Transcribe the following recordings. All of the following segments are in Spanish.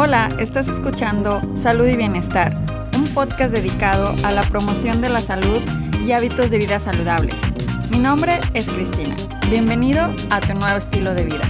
Hola, estás escuchando Salud y Bienestar, un podcast dedicado a la promoción de la salud y hábitos de vida saludables. Mi nombre es Cristina. Bienvenido a tu nuevo estilo de vida.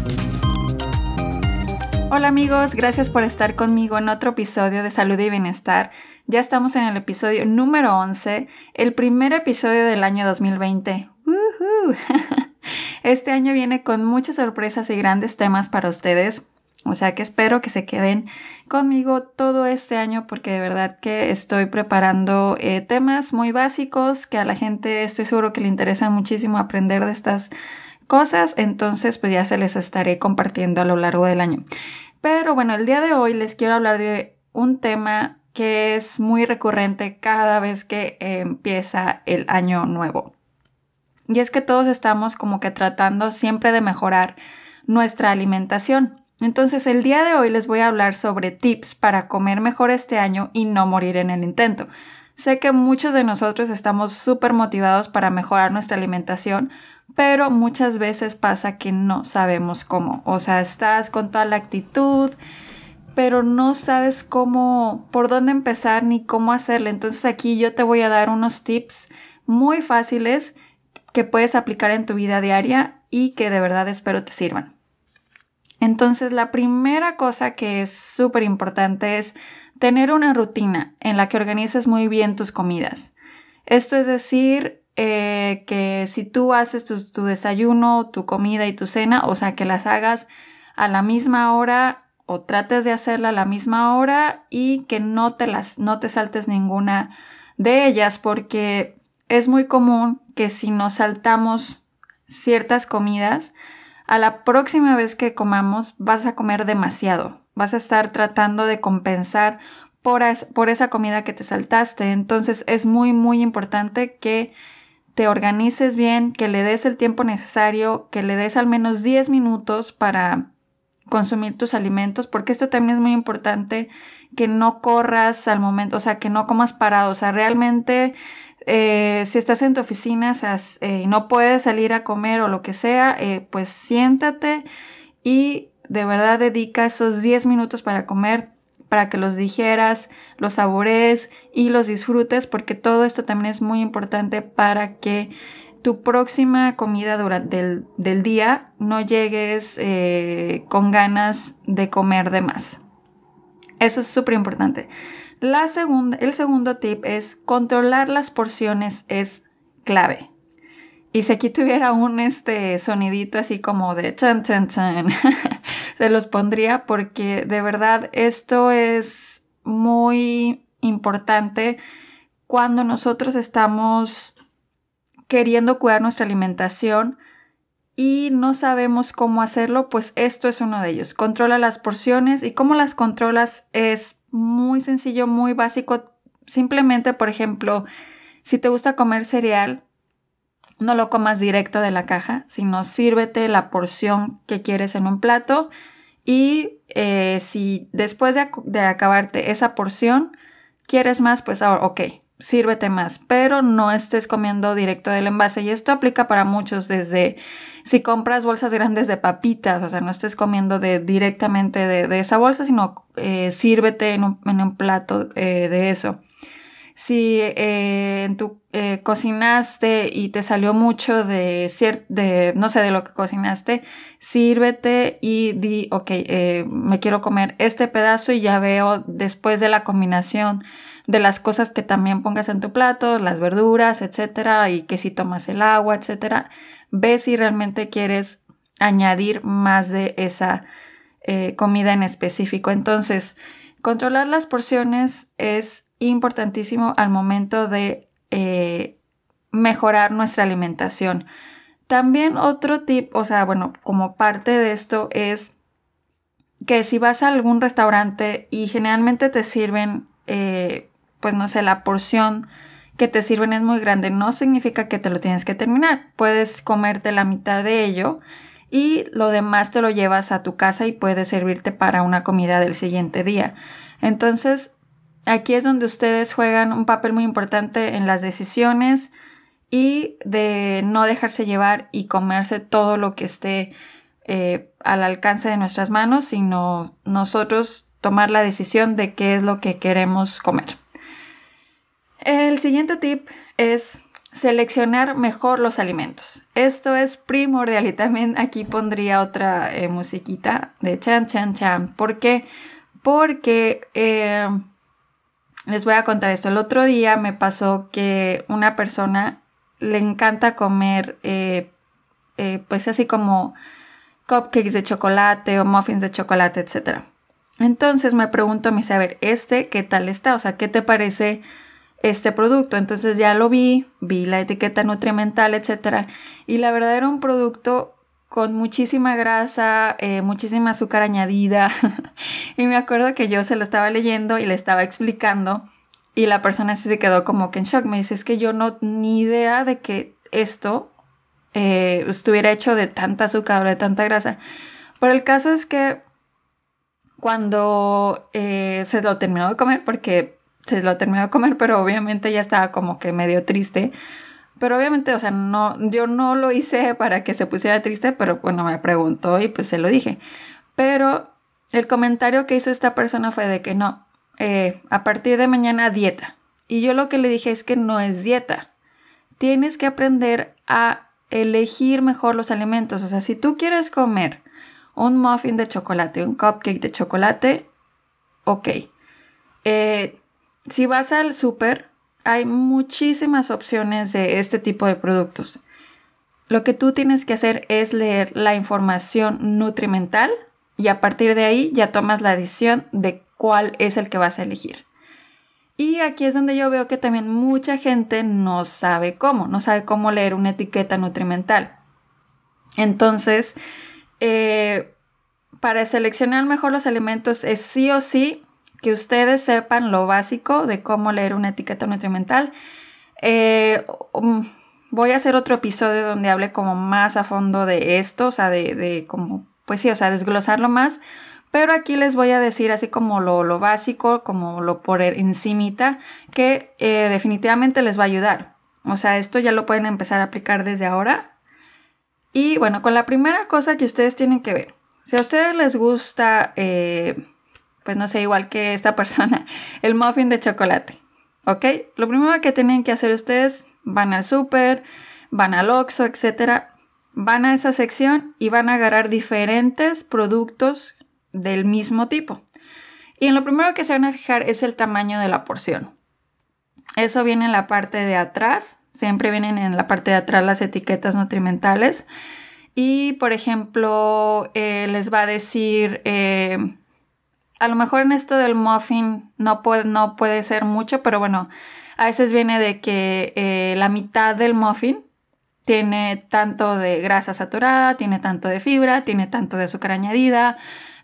Hola amigos, gracias por estar conmigo en otro episodio de Salud y Bienestar. Ya estamos en el episodio número 11, el primer episodio del año 2020. Este año viene con muchas sorpresas y grandes temas para ustedes. O sea que espero que se queden conmigo todo este año porque de verdad que estoy preparando eh, temas muy básicos que a la gente estoy seguro que le interesa muchísimo aprender de estas cosas. Entonces pues ya se les estaré compartiendo a lo largo del año. Pero bueno, el día de hoy les quiero hablar de un tema que es muy recurrente cada vez que empieza el año nuevo. Y es que todos estamos como que tratando siempre de mejorar nuestra alimentación. Entonces el día de hoy les voy a hablar sobre tips para comer mejor este año y no morir en el intento. Sé que muchos de nosotros estamos súper motivados para mejorar nuestra alimentación, pero muchas veces pasa que no sabemos cómo. O sea, estás con toda la actitud, pero no sabes cómo, por dónde empezar ni cómo hacerle. Entonces aquí yo te voy a dar unos tips muy fáciles que puedes aplicar en tu vida diaria y que de verdad espero te sirvan. Entonces, la primera cosa que es súper importante es tener una rutina en la que organices muy bien tus comidas. Esto es decir, eh, que si tú haces tu, tu, desayuno, tu comida y tu cena, o sea, que las hagas a la misma hora o trates de hacerla a la misma hora y que no te las, no te saltes ninguna de ellas, porque es muy común que si nos saltamos ciertas comidas, a la próxima vez que comamos vas a comer demasiado. Vas a estar tratando de compensar por, esa comida que te saltaste. Entonces es muy, muy importante que te organices bien, que le des el tiempo necesario, que le des al menos 10 minutos para consumir tus alimentos, porque esto también es muy importante, que no corras al momento, o sea, que no comas parado, o sea, realmente eh, si estás en tu oficina eh, y no puedes salir a comer o lo que sea, eh, pues siéntate y de verdad dedica esos 10 minutos para comer, para que los digieras, los sabores y los disfrutes, porque todo esto también es muy importante para que tu próxima comida durante el del día no llegues con ganas de comer de más. Eso es súper importante. La segunda, el segundo tip es controlar las porciones es clave. Y si aquí tuviera un este sonidito así como de chan chan chan, se los pondría porque de verdad esto es muy importante cuando nosotros estamos queriendo cuidar nuestra alimentación y no sabemos cómo hacerlo, pues esto es uno de ellos. Controla las porciones y cómo las controlas es muy sencillo, muy básico. Simplemente, por ejemplo, si te gusta comer cereal, no lo comas directo de la caja, sino sírvete la porción que quieres en un plato y eh, si después de, de, acabarte esa porción quieres más, pues ahora, ok, sírvete más, pero no estés comiendo directo del envase. Y esto aplica para muchos, desde si compras bolsas grandes de papitas, o sea, no estés comiendo de, directamente de, esa bolsa, sino eh, sírvete en un, plato eh, de eso. Si eh, en tu cocinaste y te salió mucho de, de, no sé, de lo que cocinaste, sírvete y di, ok, me quiero comer este pedazo y ya veo después de la combinación de las cosas que también pongas en tu plato, las verduras, etcétera, y que si tomas el agua, etcétera, ve si realmente quieres añadir más de esa eh, comida en específico. Entonces, controlar las porciones es importantísimo al momento de eh, mejorar nuestra alimentación. También otro tip, o sea, bueno, como parte de esto es que si vas a algún restaurante y generalmente te sirven eh, pues no sé, la porción que te sirven es muy grande, no significa que te lo tienes que terminar. Puedes comerte la mitad de ello y lo demás te lo llevas a tu casa y puedes servirte para una comida del siguiente día. Entonces, aquí es donde ustedes juegan un papel muy importante en las decisiones y de no dejarse llevar y comerse todo lo que esté eh, al alcance de nuestras manos, sino nosotros tomar la decisión de qué es lo que queremos comer. El siguiente tip es seleccionar mejor los alimentos. Esto es primordial y también aquí pondría otra eh, musiquita de chan chan chan. ¿Por qué? Porque eh, les voy a contar esto. El otro día me pasó que una persona le encanta comer eh, pues así como cupcakes de chocolate o muffins de chocolate, etc. Entonces me pregunto, me dice, a ver, ¿este qué tal está? O sea, ¿qué te parece? Este producto. Entonces ya lo vi, vi la etiqueta nutrimental, etcétera, y la verdad era un producto con muchísima grasa, eh, muchísima azúcar añadida. y me acuerdo que yo se lo estaba leyendo y le estaba explicando y la persona se quedó como que en shock. Me dice, es que yo no ni idea de que esto eh, estuviera hecho de tanta azúcar de tanta grasa. Pero el caso es que cuando eh, se lo terminó de comer, porque se lo terminó de comer, pero obviamente ya estaba como que medio triste. Pero obviamente, o sea, no, yo no lo hice para que se pusiera triste, pero bueno, me preguntó y pues se lo dije. Pero el comentario que hizo esta persona fue de que no, eh, a partir de mañana dieta. Y yo lo que le dije es que no es dieta. Tienes que aprender a elegir mejor los alimentos. O sea, si tú quieres comer un muffin de chocolate, un cupcake de chocolate, ok. Eh, si vas al súper, hay muchísimas opciones de este tipo de productos. Lo que tú tienes que hacer es leer la información nutrimental y a partir de ahí ya tomas la decisión de cuál es el que vas a elegir. Y aquí es donde yo veo que también mucha gente no sabe cómo, no sabe cómo leer una etiqueta nutrimental. Entonces, eh, para seleccionar mejor los alimentos es sí o sí que ustedes sepan lo básico de cómo leer una etiqueta nutrimental. Eh, um, voy a hacer otro episodio donde hable como más a fondo de esto, o sea, de, de pues sí, o sea, desglosarlo más. Pero aquí les voy a decir así como lo, básico, como lo por encimita, que eh, definitivamente les va a ayudar. O sea, esto ya lo pueden empezar a aplicar desde ahora. Y bueno, con la primera cosa que ustedes tienen que ver. Si a ustedes les gusta eh, pues no sé, igual que esta persona, el muffin de chocolate. ¿Ok? Lo primero que tienen que hacer ustedes, van al súper, van al Oxxo, etc. Van a esa sección y van a agarrar diferentes productos del mismo tipo. Y en lo primero que se van a fijar es el tamaño de la porción. Eso viene en la parte de atrás. Siempre vienen en la parte de atrás las etiquetas nutrimentales. Y, por ejemplo, eh, les va a decir eh, a lo mejor en esto del muffin no puede, no puede ser mucho, pero bueno, a veces viene de que eh, la mitad del muffin tiene tanto de grasa saturada, tiene tanto de fibra, tiene tanto de azúcar añadida,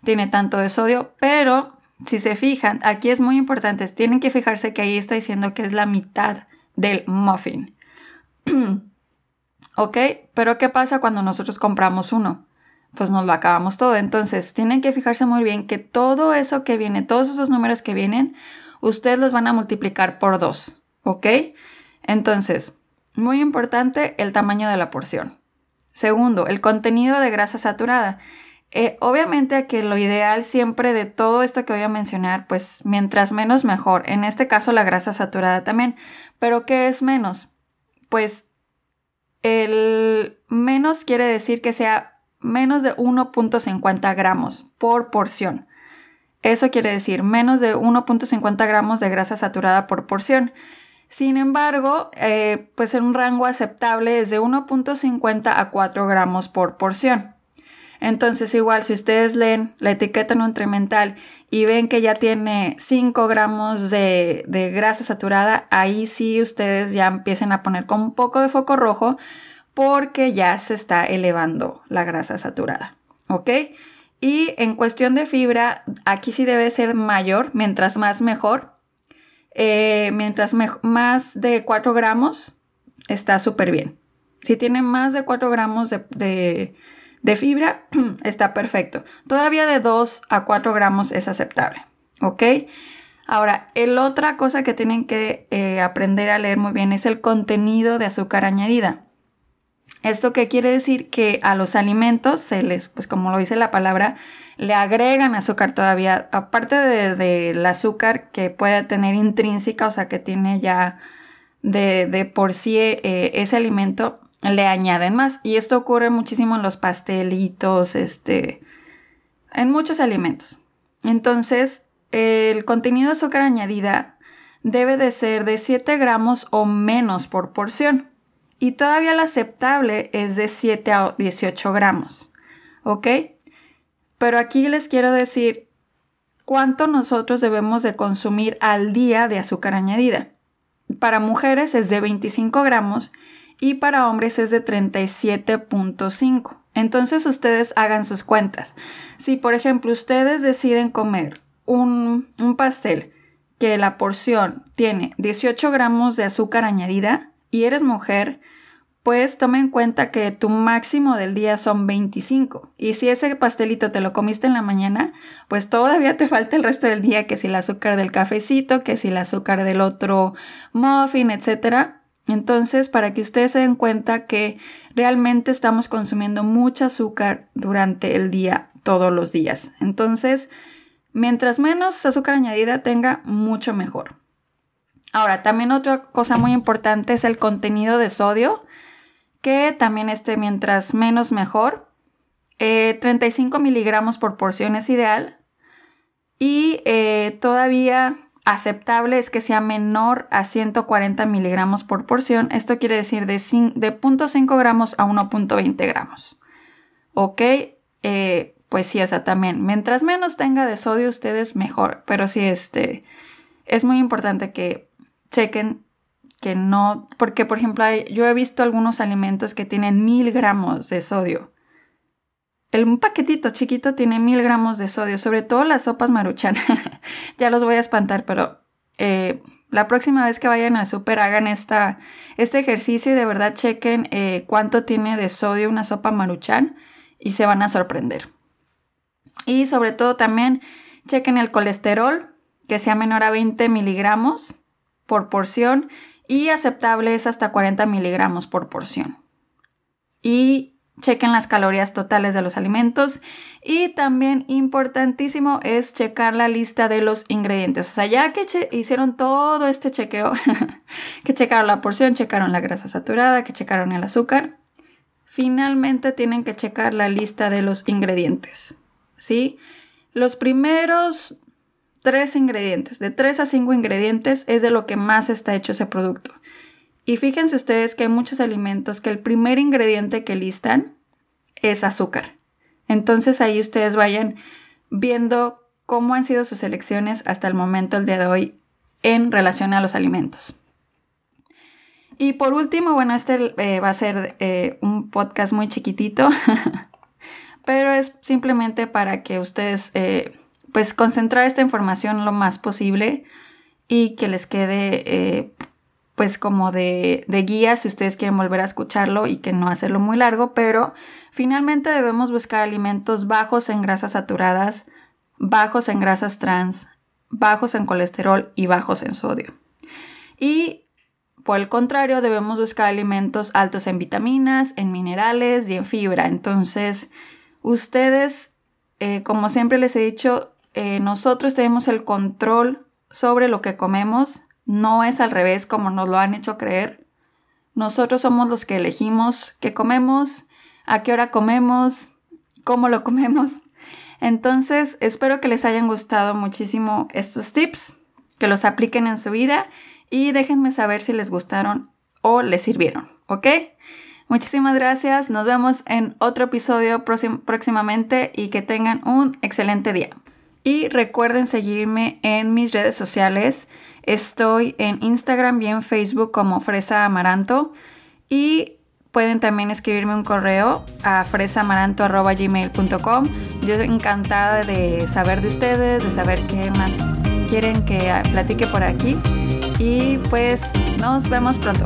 tiene tanto de sodio, pero si se fijan, aquí es muy importante, tienen que fijarse que ahí está diciendo que es la mitad del muffin. ¿Ok? Pero ¿qué pasa cuando nosotros compramos uno? Pues nos lo acabamos todo. Entonces, tienen que fijarse muy bien que todo eso que viene, todos esos números que vienen, ustedes los van a multiplicar por dos, ¿ok? Entonces, muy importante el tamaño de la porción. Segundo, el contenido de grasa saturada. Eh, obviamente que lo ideal siempre de todo esto que voy a mencionar, pues mientras menos mejor. En este caso la grasa saturada también. Pero ¿qué es menos? Pues el menos quiere decir que sea menos de 1.50 gramos por porción. Eso quiere decir menos de 1.50 gramos de grasa saturada por porción. Sin embargo, eh, pues en un rango aceptable es de 1.50 a 4 gramos por porción. Entonces, igual, si ustedes leen la etiqueta nutrimental y ven que ya tiene 5 gramos de, de grasa saturada, ahí sí ustedes ya empiecen a poner con un poco de foco rojo porque ya se está elevando la grasa saturada. ¿Ok? Y en cuestión de fibra, aquí sí debe ser mayor, mientras más mejor. Eh, mientras más de 4 gramos, está súper bien. Si tiene más de 4 gramos de, fibra, está perfecto. Todavía de 2 a 4 gramos es aceptable. ¿Ok? Ahora, el otra cosa que tienen que eh, aprender a leer muy bien es el contenido de azúcar añadida. ¿Esto qué quiere decir? Que a los alimentos se les, pues como lo dice la palabra, le agregan azúcar todavía, aparte del azúcar que puede tener intrínseca, o sea, que tiene ya de, por sí eh, ese alimento, le añaden más. Y esto ocurre muchísimo en los pastelitos, este, en muchos alimentos. Entonces, el contenido de azúcar añadida debe de ser de 7 gramos o menos por porción. Y todavía la aceptable es de 7 a 18 gramos. ¿Ok? Pero aquí les quiero decir cuánto nosotros debemos de consumir al día de azúcar añadida. Para mujeres es de 25 gramos y para hombres es de 37.5. Entonces ustedes hagan sus cuentas. Si por ejemplo ustedes deciden comer un, un pastel que la porción tiene 18 gramos de azúcar añadida y eres mujer, pues toma en cuenta que tu máximo del día son 25. Y si ese pastelito te lo comiste en la mañana, pues todavía te falta el resto del día, que si el azúcar del cafecito, que si el azúcar del otro muffin, etc. Entonces, para que ustedes se den cuenta que realmente estamos consumiendo mucho azúcar durante el día, todos los días. Entonces, mientras menos azúcar añadida tenga, mucho mejor. Ahora, también otra cosa muy importante es el contenido de sodio que también esté mientras menos mejor. 35 eh, miligramos por porción es ideal. Y eh, todavía aceptable es que sea menor a 140 miligramos por porción. Esto quiere decir de, de 0.5 gramos a 1.20 gramos. Ok, eh, pues sí, o sea, también, mientras menos tenga de sodio ustedes, mejor. Pero sí, este, es muy importante que chequen no, porque por ejemplo yo he visto algunos alimentos que tienen mil gramos de sodio. El, paquetito chiquito tiene mil gramos de sodio, sobre todo las sopas maruchan. ya los voy a espantar, pero eh, la próxima vez que vayan al súper hagan esta, este ejercicio y de verdad chequen eh, cuánto tiene de sodio una sopa maruchan y se van a sorprender. Y sobre todo también chequen el colesterol, que sea menor a 20 miligramos por porción y aceptable es hasta 40 miligramos por porción. Y chequen las calorías totales de los alimentos y también importantísimo es checar la lista de los ingredientes. O sea, ya que hicieron todo este chequeo, que checaron la porción, checaron la grasa saturada, que checaron el azúcar, finalmente tienen que checar la lista de los ingredientes. ¿Sí? Los primeros tres ingredientes, de tres a cinco ingredientes es de lo que más está hecho ese producto. Y fíjense ustedes que hay muchos alimentos que el primer ingrediente que listan es azúcar. Entonces ahí ustedes vayan viendo cómo han sido sus elecciones hasta el momento, el día de hoy, en relación a los alimentos. Y por último, bueno, este eh, va a ser eh, un podcast muy chiquitito, pero es simplemente para que ustedes eh, pues concentrar esta información lo más posible y que les quede eh, pues como de, de, guía si ustedes quieren volver a escucharlo y que no hacerlo muy largo, pero finalmente debemos buscar alimentos bajos en grasas saturadas, bajos en grasas trans, bajos en colesterol y bajos en sodio. Y por el contrario, debemos buscar alimentos altos en vitaminas, en minerales y en fibra. Entonces, ustedes, eh, como siempre les he dicho, eh, nosotros tenemos el control sobre lo que comemos, no es al revés como nos lo han hecho creer. Nosotros somos los que elegimos qué comemos, a qué hora comemos, cómo lo comemos. Entonces, espero que les hayan gustado muchísimo estos tips, que los apliquen en su vida y déjenme saber si les gustaron o les sirvieron, ¿ok? Muchísimas gracias, nos vemos en otro episodio próximamente y que tengan un excelente día. Y recuerden seguirme en mis redes sociales. Estoy en Instagram y en Facebook como Fresa Amaranto. Y pueden también escribirme un correo a fresamaranto.gmail.com. Yo estoy encantada de saber de ustedes, de saber qué más quieren que platique por aquí. Y pues nos vemos pronto.